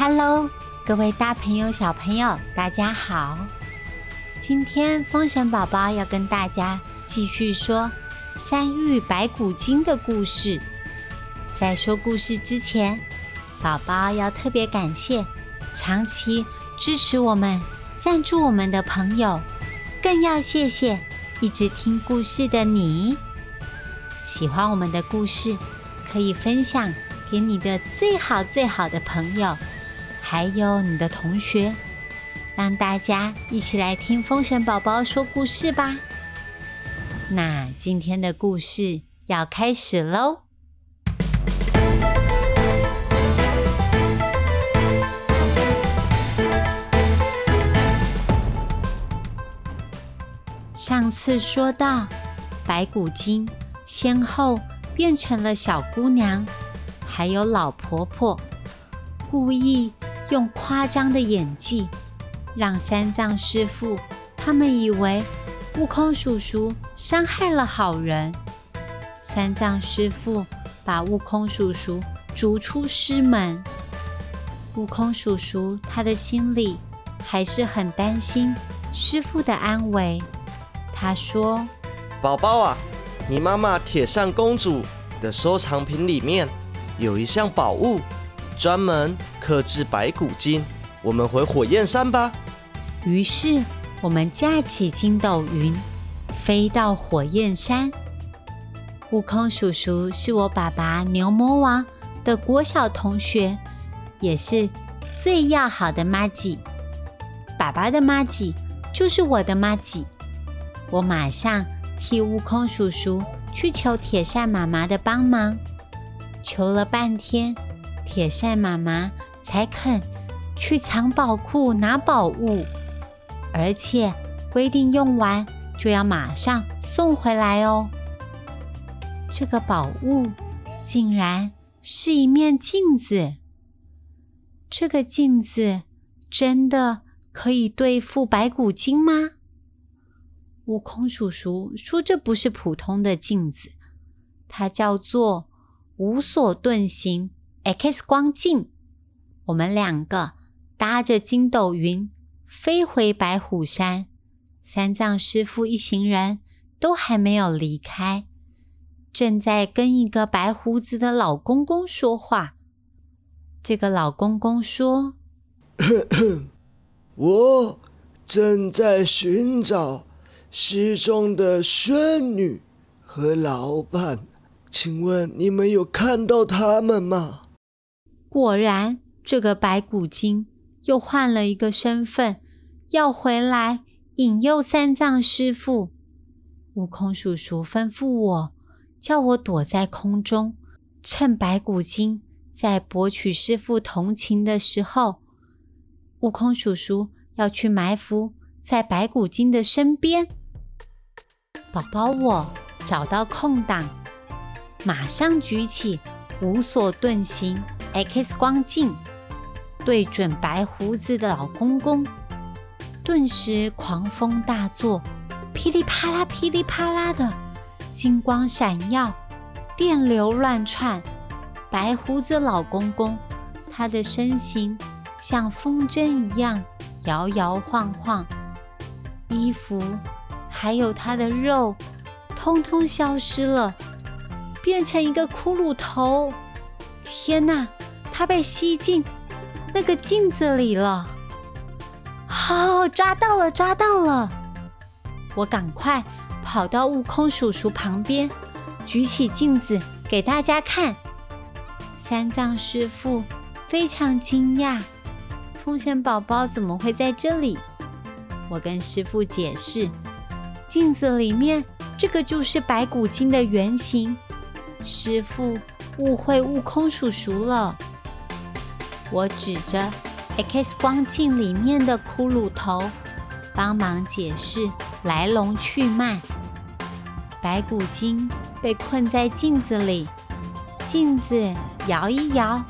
Hello，各位大朋友、小朋友，大家好！今天风神宝宝要跟大家继续说三玉白骨精的故事。在说故事之前，宝宝要特别感谢长期支持我们、赞助我们的朋友，更要谢谢一直听故事的你。喜欢我们的故事，可以分享给你的最好最好的朋友。还有你的同学，让大家一起来听风神宝宝说故事吧。那今天的故事要开始喽。上次说到，白骨精先后变成了小姑娘，还有老婆婆，故意。用夸张的演技，让三藏师傅他们以为悟空叔叔伤害了好人。三藏师傅把悟空叔叔逐出师门。悟空叔叔他的心里还是很担心师傅的安危。他说：“宝宝啊，你妈妈铁扇公主的收藏品里面有一项宝物。”专门克制白骨精，我们回火焰山吧。于是我们架起筋斗云，飞到火焰山。悟空叔叔是我爸爸牛魔王的国小同学，也是最要好的妈吉。爸爸的妈吉就是我的妈吉。我马上替悟空叔叔去求铁扇妈妈的帮忙，求了半天。铁扇妈妈才肯去藏宝库拿宝物，而且规定用完就要马上送回来哦。这个宝物竟然是一面镜子，这个镜子真的可以对付白骨精吗？悟空叔叔说这不是普通的镜子，它叫做无所遁形。X 光镜，我们两个搭着筋斗云飞回白虎山。三藏师傅一行人都还没有离开，正在跟一个白胡子的老公公说话。这个老公公说：“我正在寻找失踪的孙女和老伴，请问你们有看到他们吗？”果然，这个白骨精又换了一个身份，要回来引诱三藏师傅。悟空叔叔吩咐我，叫我躲在空中，趁白骨精在博取师傅同情的时候，悟空叔叔要去埋伏在白骨精的身边。宝宝，我找到空档，马上举起无所遁形。X 光镜对准白胡子的老公公，顿时狂风大作，噼里啪啦、噼里啪啦的金光闪耀，电流乱窜。白胡子老公公，他的身形像风筝一样摇摇晃晃，衣服还有他的肉，通通消失了，变成一个骷髅头。天哪！他被吸进那个镜子里了，好，抓到了，抓到了！我赶快跑到悟空叔叔旁边，举起镜子给大家看。三藏师傅非常惊讶，风神宝宝怎么会在这里？我跟师傅解释，镜子里面这个就是白骨精的原型。师傅误会悟空叔叔了。我指着 X 光镜里面的骷髅头，帮忙解释来龙去脉。白骨精被困在镜子里，镜子摇一摇，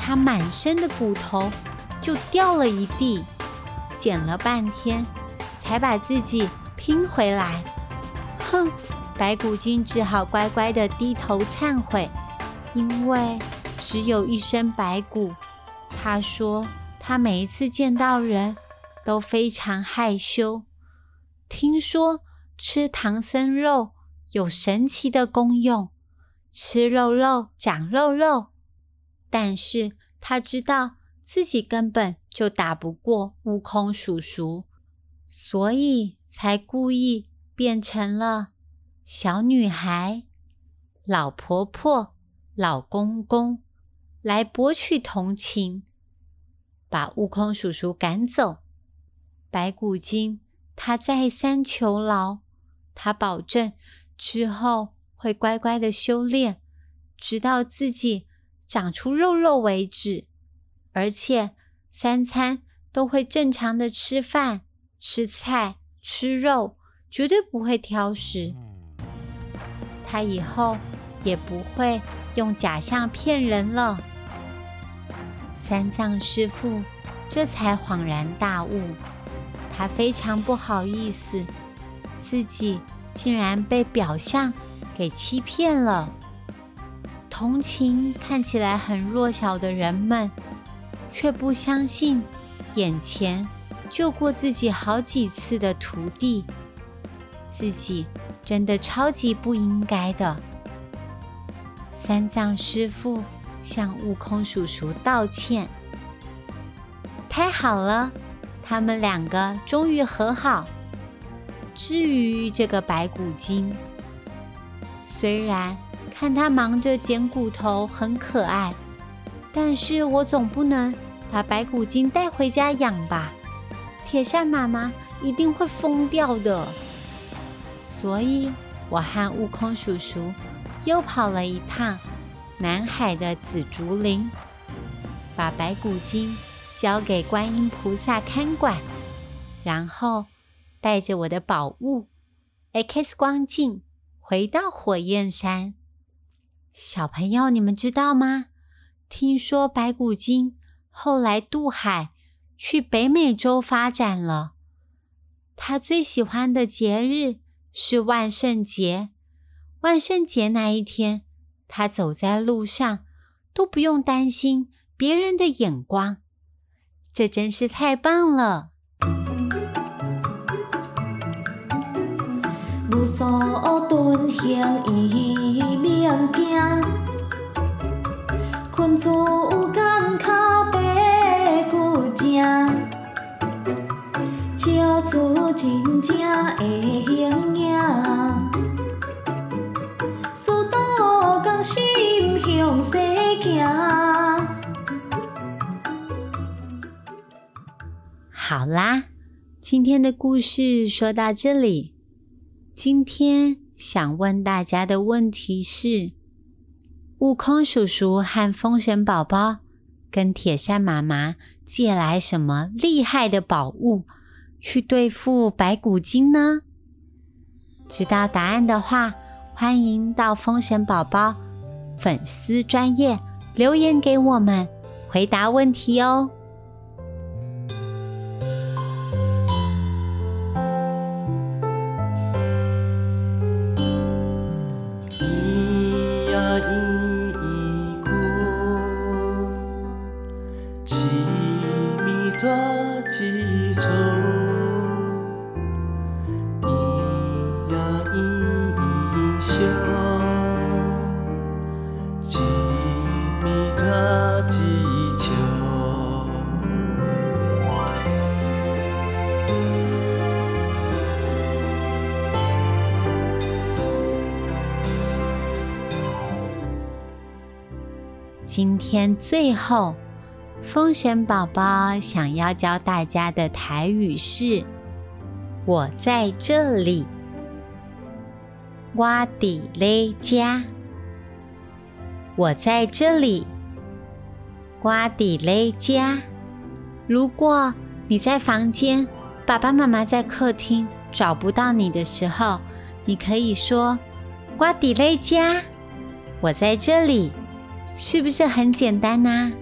它满身的骨头就掉了一地，捡了半天才把自己拼回来。哼，白骨精只好乖乖的低头忏悔，因为只有一身白骨。他说他每一次见到人都非常害羞。听说吃唐僧肉有神奇的功用，吃肉肉长肉肉。但是他知道自己根本就打不过悟空叔叔，所以才故意变成了小女孩、老婆婆、老公公，来博取同情，把悟空叔叔赶走。白骨精他再三求饶，他保证之后会乖乖的修炼，直到自己。长出肉肉为止，而且三餐都会正常的吃饭、吃菜、吃肉，绝对不会挑食。他以后也不会用假象骗人了。三藏师傅这才恍然大悟，他非常不好意思，自己竟然被表象给欺骗了。同情看起来很弱小的人们，却不相信眼前救过自己好几次的徒弟，自己真的超级不应该的。三藏师傅向悟空叔叔道歉。太好了，他们两个终于和好。至于这个白骨精，虽然……看他忙着捡骨头，很可爱，但是我总不能把白骨精带回家养吧？铁扇妈妈一定会疯掉的。所以，我和悟空叔叔又跑了一趟南海的紫竹林，把白骨精交给观音菩萨看管，然后带着我的宝物 X 光镜回到火焰山。小朋友，你们知道吗？听说白骨精后来渡海去北美洲发展了。他最喜欢的节日是万圣节。万圣节那一天，他走在路上都不用担心别人的眼光，这真是太棒了。无所遁形伊免惊，困住干卡白骨精，照出真正的形影，好啦，今天的故事说到这里。今天想问大家的问题是：悟空叔叔和风神宝宝跟铁扇妈妈借来什么厉害的宝物去对付白骨精呢？知道答案的话，欢迎到风神宝宝粉丝专业留言给我们回答问题哦。今天最后，风神宝宝想要教大家的台语是：“我在这里，我底勒家。我在这里，我底勒家。如果你在房间，爸爸妈妈在客厅找不到你的时候，你可以说：我底勒家，我在这里。”是不是很简单呢？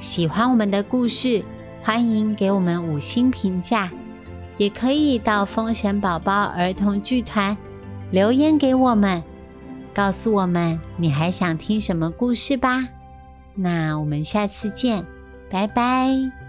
喜欢我们的故事，欢迎给我们五星评价，也可以到风神宝宝儿童剧团留言给我们，告诉我们你还想听什么故事吧。那我们下次见，拜拜。